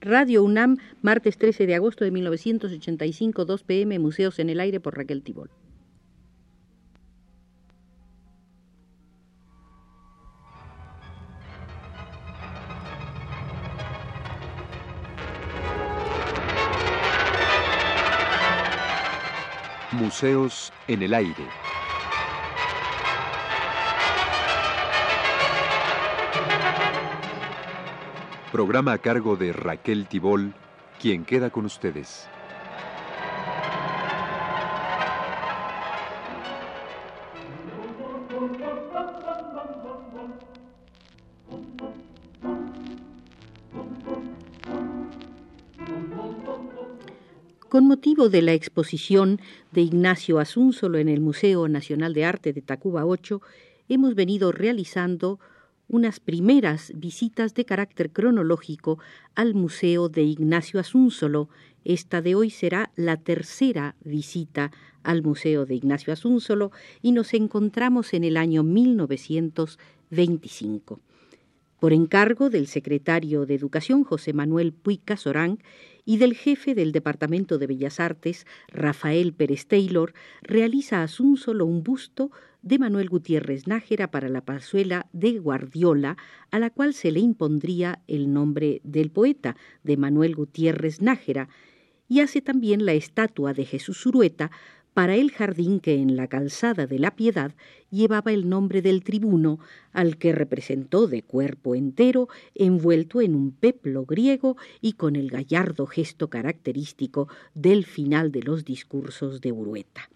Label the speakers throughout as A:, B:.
A: Radio UNAM, martes 13 de agosto de 1985, 2 pm, Museos en el Aire por Raquel Tibol.
B: Museos en el Aire. Programa a cargo de Raquel Tibol, quien queda con ustedes.
A: Con motivo de la exposición de Ignacio Asúnzolo en el Museo Nacional de Arte de Tacuba 8, hemos venido realizando unas primeras visitas de carácter cronológico al Museo de Ignacio Asúnzolo. Esta de hoy será la tercera visita al Museo de Ignacio Asúnzolo y nos encontramos en el año 1925. Por encargo del secretario de Educación José Manuel Puig Casorán y del jefe del Departamento de Bellas Artes, Rafael Pérez Taylor, realiza Asúnzolo un busto de Manuel Gutiérrez Nájera para la pazuela de Guardiola, a la cual se le impondría el nombre del poeta, de Manuel Gutiérrez Nájera, y hace también la estatua de Jesús Urueta para el jardín que en la calzada de la Piedad llevaba el nombre del tribuno, al que representó de cuerpo entero, envuelto en un peplo griego y con el gallardo gesto característico del final de los discursos de Urueta.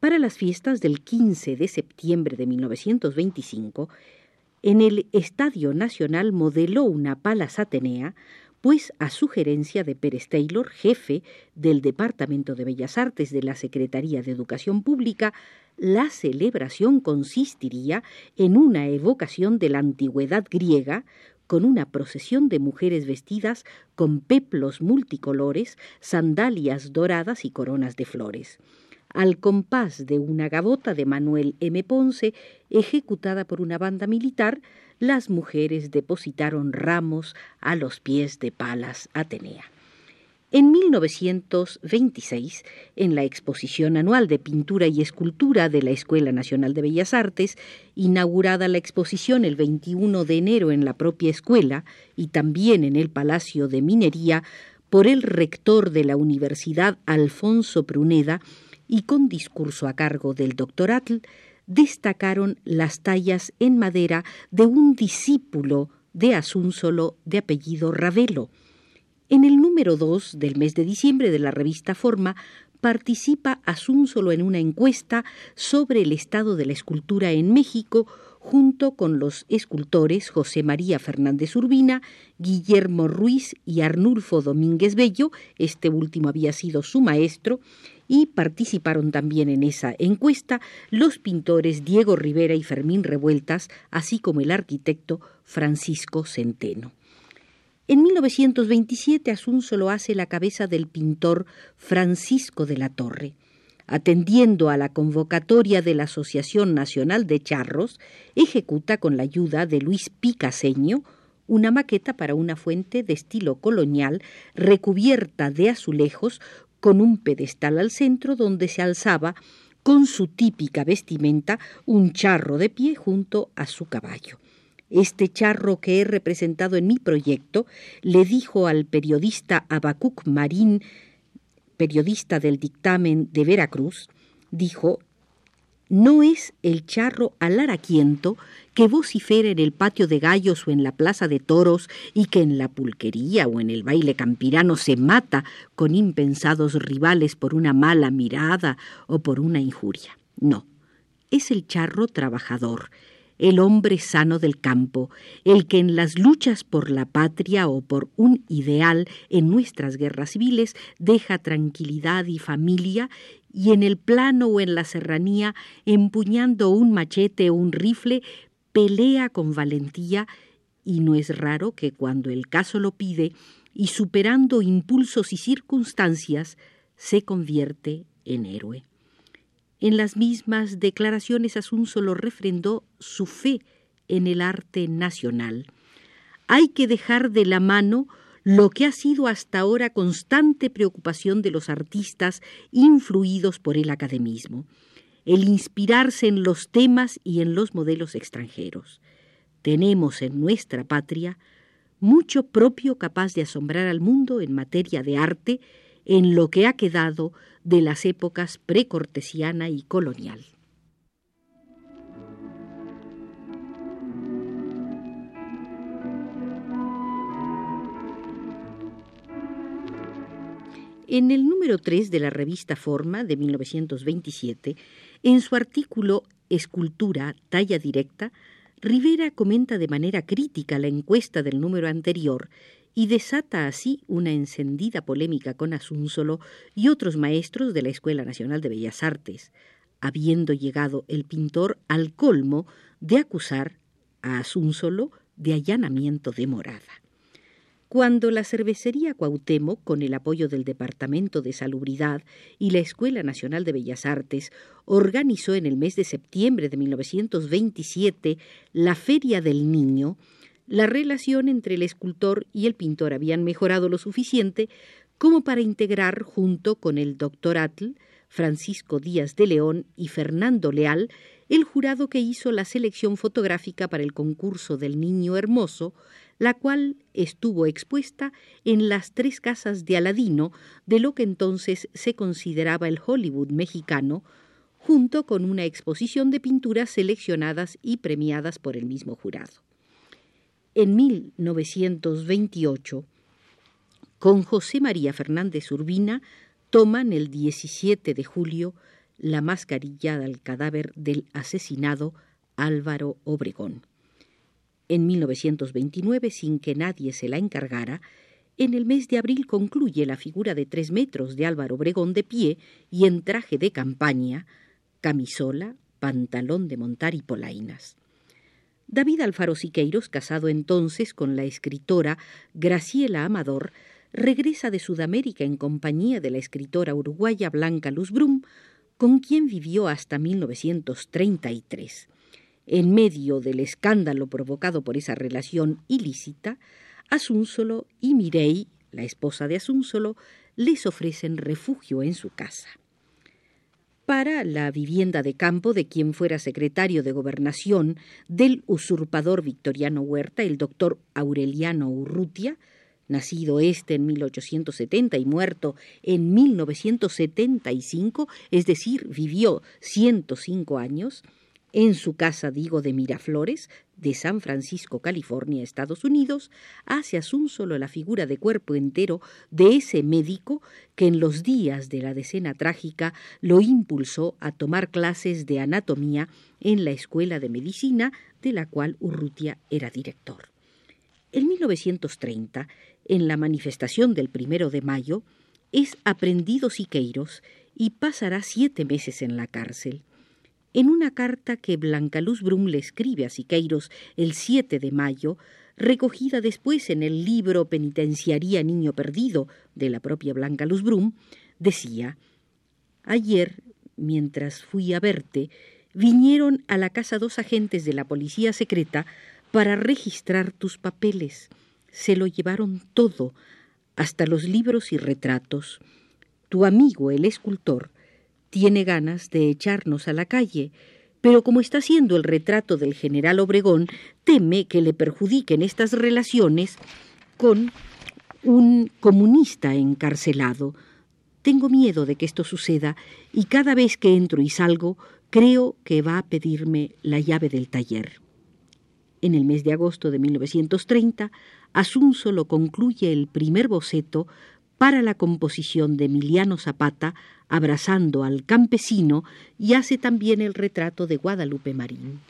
A: Para las fiestas del 15 de septiembre de 1925, en el Estadio Nacional modeló una palas Atenea, pues a sugerencia de Pérez Taylor, jefe del Departamento de Bellas Artes de la Secretaría de Educación Pública, la celebración consistiría en una evocación de la antigüedad griega, con una procesión de mujeres vestidas con peplos multicolores, sandalias doradas y coronas de flores al compás de una gavota de Manuel M. Ponce, ejecutada por una banda militar, las mujeres depositaron ramos a los pies de Palas Atenea. En 1926, en la exposición anual de pintura y escultura de la Escuela Nacional de Bellas Artes, inaugurada la exposición el 21 de enero en la propia escuela y también en el Palacio de Minería por el rector de la Universidad Alfonso Pruneda, y con discurso a cargo del doctor Atl, destacaron las tallas en madera de un discípulo de Asúnzolo de apellido Ravelo. En el número 2 del mes de diciembre de la revista Forma participa Asúnzolo en una encuesta sobre el estado de la escultura en México junto con los escultores José María Fernández Urbina, Guillermo Ruiz y Arnulfo Domínguez Bello, este último había sido su maestro, y participaron también en esa encuesta los pintores Diego Rivera y Fermín Revueltas, así como el arquitecto Francisco Centeno. En 1927 lo hace la cabeza del pintor Francisco de la Torre. Atendiendo a la convocatoria de la Asociación Nacional de Charros, ejecuta con la ayuda de Luis Picaseño una maqueta para una fuente de estilo colonial recubierta de azulejos con un pedestal al centro donde se alzaba con su típica vestimenta un charro de pie junto a su caballo. Este charro que he representado en mi proyecto le dijo al periodista Abacuc Marín, periodista del dictamen de Veracruz, dijo no es el charro alaraquiento que vocifera en el patio de gallos o en la plaza de toros y que en la pulquería o en el baile campirano se mata con impensados rivales por una mala mirada o por una injuria. No, es el charro trabajador, el hombre sano del campo, el que en las luchas por la patria o por un ideal en nuestras guerras civiles deja tranquilidad y familia y en el plano o en la serranía, empuñando un machete o un rifle, pelea con valentía y no es raro que cuando el caso lo pide y superando impulsos y circunstancias, se convierte en héroe. En las mismas declaraciones solo refrendó su fe en el arte nacional. Hay que dejar de la mano lo que ha sido hasta ahora constante preocupación de los artistas influidos por el academismo, el inspirarse en los temas y en los modelos extranjeros. Tenemos en nuestra patria mucho propio capaz de asombrar al mundo en materia de arte en lo que ha quedado de las épocas precortesiana y colonial. En el número 3 de la revista Forma de 1927, en su artículo Escultura, talla directa, Rivera comenta de manera crítica la encuesta del número anterior y desata así una encendida polémica con Asúnsolo y otros maestros de la Escuela Nacional de Bellas Artes, habiendo llegado el pintor al colmo de acusar a Asúnsolo de allanamiento de morada. Cuando la cervecería Cuauhtémoc, con el apoyo del Departamento de Salubridad y la Escuela Nacional de Bellas Artes, organizó en el mes de septiembre de 1927 la Feria del Niño, la relación entre el escultor y el pintor habían mejorado lo suficiente como para integrar junto con el doctor Atl, Francisco Díaz de León y Fernando Leal el jurado que hizo la selección fotográfica para el concurso del Niño Hermoso, la cual estuvo expuesta en las tres casas de Aladino de lo que entonces se consideraba el Hollywood mexicano, junto con una exposición de pinturas seleccionadas y premiadas por el mismo jurado. En 1928, con José María Fernández Urbina, toman el 17 de julio la mascarilla del cadáver del asesinado Álvaro Obregón en 1929 sin que nadie se la encargara, en el mes de abril concluye la figura de tres metros de Álvaro Obregón de pie y en traje de campaña, camisola, pantalón de montar y polainas. David Alfaro Siqueiros, casado entonces con la escritora Graciela Amador, regresa de Sudamérica en compañía de la escritora uruguaya Blanca Luz Brum, con quien vivió hasta 1933 en medio del escándalo provocado por esa relación ilícita, Asúnsolo y Mirey, la esposa de Asúnsolo, les ofrecen refugio en su casa. Para la vivienda de campo de quien fuera secretario de gobernación del usurpador Victoriano Huerta, el doctor Aureliano Urrutia, nacido este en 1870 y muerto en 1975, es decir, vivió 105 años, en su casa, digo, de Miraflores, de San Francisco, California, Estados Unidos, hace solo la figura de cuerpo entero de ese médico que en los días de la decena trágica lo impulsó a tomar clases de anatomía en la Escuela de Medicina, de la cual Urrutia era director. En 1930, en la manifestación del primero de mayo, es aprendido Siqueiros y pasará siete meses en la cárcel. En una carta que Blanca Luz Brum le escribe a Siqueiros el 7 de mayo, recogida después en el libro Penitenciaría Niño Perdido de la propia Blanca Luz Brum, decía Ayer, mientras fui a verte, vinieron a la casa dos agentes de la policía secreta para registrar tus papeles. Se lo llevaron todo, hasta los libros y retratos. Tu amigo, el escultor, tiene ganas de echarnos a la calle, pero como está haciendo el retrato del general Obregón, teme que le perjudiquen estas relaciones con un comunista encarcelado. Tengo miedo de que esto suceda y cada vez que entro y salgo creo que va a pedirme la llave del taller. En el mes de agosto de 1930, Asunzo concluye el primer boceto para la composición de Emiliano Zapata abrazando al campesino y hace también el retrato de Guadalupe Marín.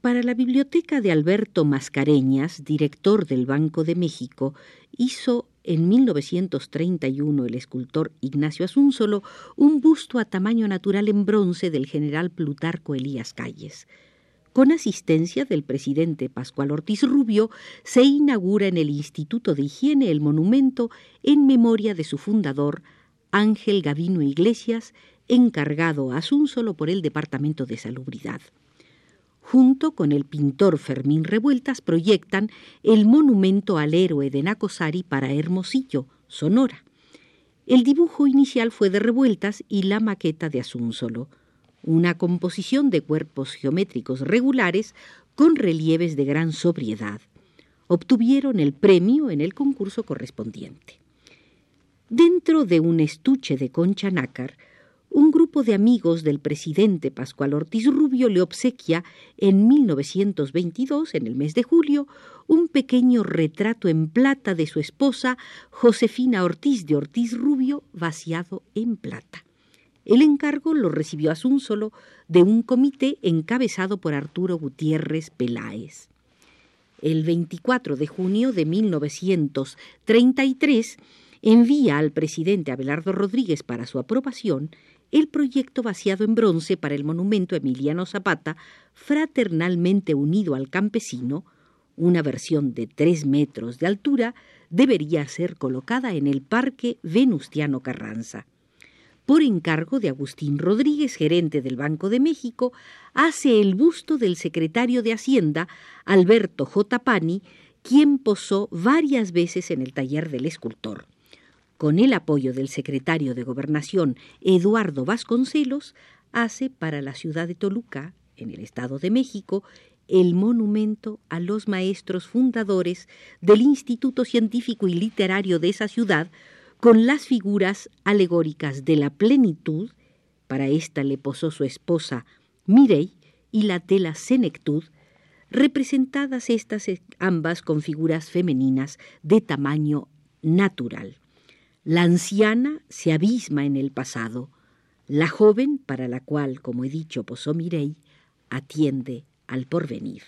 A: Para la biblioteca de Alberto Mascareñas, director del Banco de México, hizo en 1931 el escultor Ignacio Asúnsolo un busto a tamaño natural en bronce del general Plutarco Elías Calles. con asistencia del presidente Pascual Ortiz Rubio, se inaugura en el Instituto de Higiene el monumento en memoria de su fundador, Ángel Gavino Iglesias, encargado a por el Departamento de Salubridad. Junto con el pintor Fermín Revueltas proyectan el monumento al héroe de Nacosari para Hermosillo, Sonora. El dibujo inicial fue de Revueltas y la maqueta de Asunsolo una composición de cuerpos geométricos regulares con relieves de gran sobriedad. Obtuvieron el premio en el concurso correspondiente. Dentro de un estuche de concha nácar, un grupo de amigos del presidente Pascual Ortiz Rubio le obsequia en 1922, en el mes de julio, un pequeño retrato en plata de su esposa Josefina Ortiz de Ortiz Rubio, vaciado en plata. El encargo lo recibió solo de un comité encabezado por Arturo Gutiérrez Peláez. El 24 de junio de 1933 envía al presidente Abelardo Rodríguez para su aprobación el proyecto vaciado en bronce para el monumento Emiliano Zapata, fraternalmente unido al campesino, una versión de tres metros de altura, debería ser colocada en el Parque Venustiano Carranza por encargo de Agustín Rodríguez, gerente del Banco de México, hace el busto del secretario de Hacienda, Alberto J. Pani, quien posó varias veces en el taller del escultor. Con el apoyo del secretario de Gobernación, Eduardo Vasconcelos, hace para la ciudad de Toluca, en el Estado de México, el monumento a los maestros fundadores del Instituto Científico y Literario de esa ciudad, con las figuras alegóricas de la plenitud, para esta le posó su esposa Mirey, y la de la senectud, representadas estas ambas con figuras femeninas de tamaño natural. La anciana se abisma en el pasado, la joven, para la cual, como he dicho, posó Mirey, atiende al porvenir.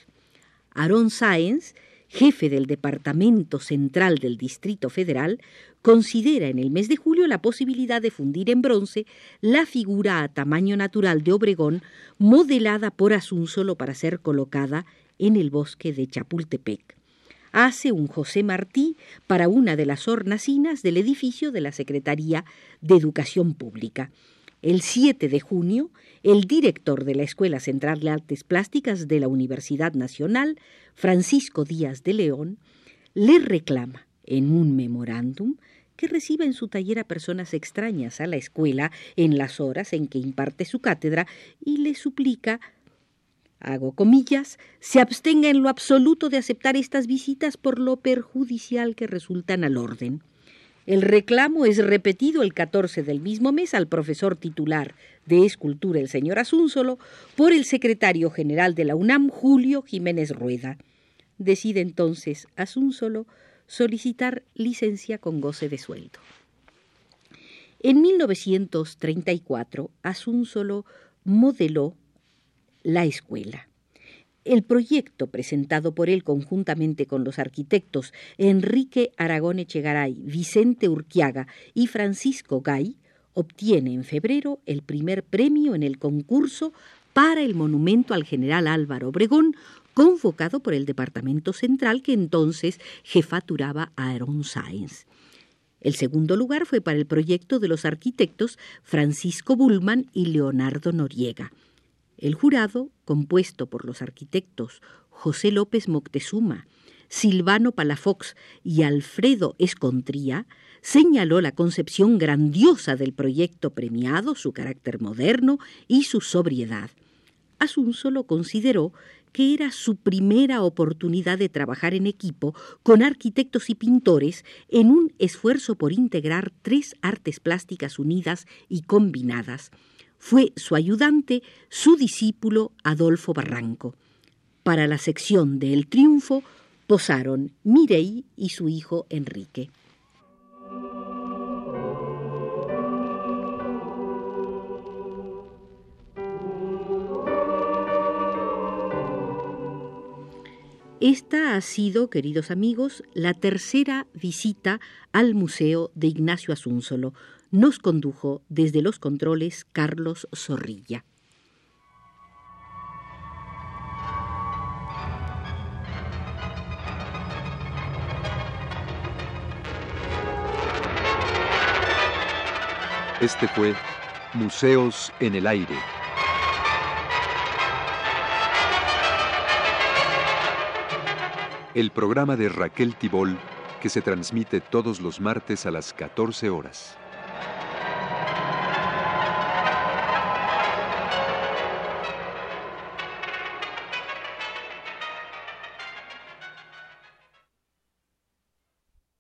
A: Aaron Sáenz jefe del Departamento Central del Distrito Federal, considera en el mes de julio la posibilidad de fundir en bronce la figura a tamaño natural de Obregón, modelada por solo para ser colocada en el bosque de Chapultepec. Hace un José Martí para una de las hornacinas del edificio de la Secretaría de Educación Pública. El 7 de junio, el director de la Escuela Central de Artes Plásticas de la Universidad Nacional, Francisco Díaz de León, le reclama en un memorándum que reciba en su taller a personas extrañas a la escuela en las horas en que imparte su cátedra y le suplica hago comillas, se abstenga en lo absoluto de aceptar estas visitas por lo perjudicial que resultan al orden. El reclamo es repetido el 14 del mismo mes al profesor titular de escultura, el señor Asunsolo, por el secretario general de la UNAM, Julio Jiménez Rueda. Decide entonces Asunsolo solicitar licencia con goce de sueldo. En 1934, Asunsolo modeló la escuela. El proyecto presentado por él conjuntamente con los arquitectos Enrique Aragón Echegaray, Vicente Urquiaga y Francisco Gay obtiene en febrero el primer premio en el concurso para el monumento al general Álvaro Obregón, convocado por el Departamento Central que entonces jefaturaba a Aaron Sáenz. El segundo lugar fue para el proyecto de los arquitectos Francisco Bullman y Leonardo Noriega. El jurado, compuesto por los arquitectos José López Moctezuma, Silvano Palafox y Alfredo Escontría, señaló la concepción grandiosa del proyecto premiado, su carácter moderno y su sobriedad. solo consideró que era su primera oportunidad de trabajar en equipo con arquitectos y pintores en un esfuerzo por integrar tres artes plásticas unidas y combinadas, fue su ayudante, su discípulo Adolfo Barranco. Para la sección de El Triunfo posaron Mirey y su hijo Enrique. Esta ha sido, queridos amigos, la tercera visita al Museo de Ignacio Asúnsolo, nos condujo desde los controles Carlos Zorrilla.
B: Este fue Museos en el Aire. El programa de Raquel Tibol que se transmite todos los martes a las 14 horas.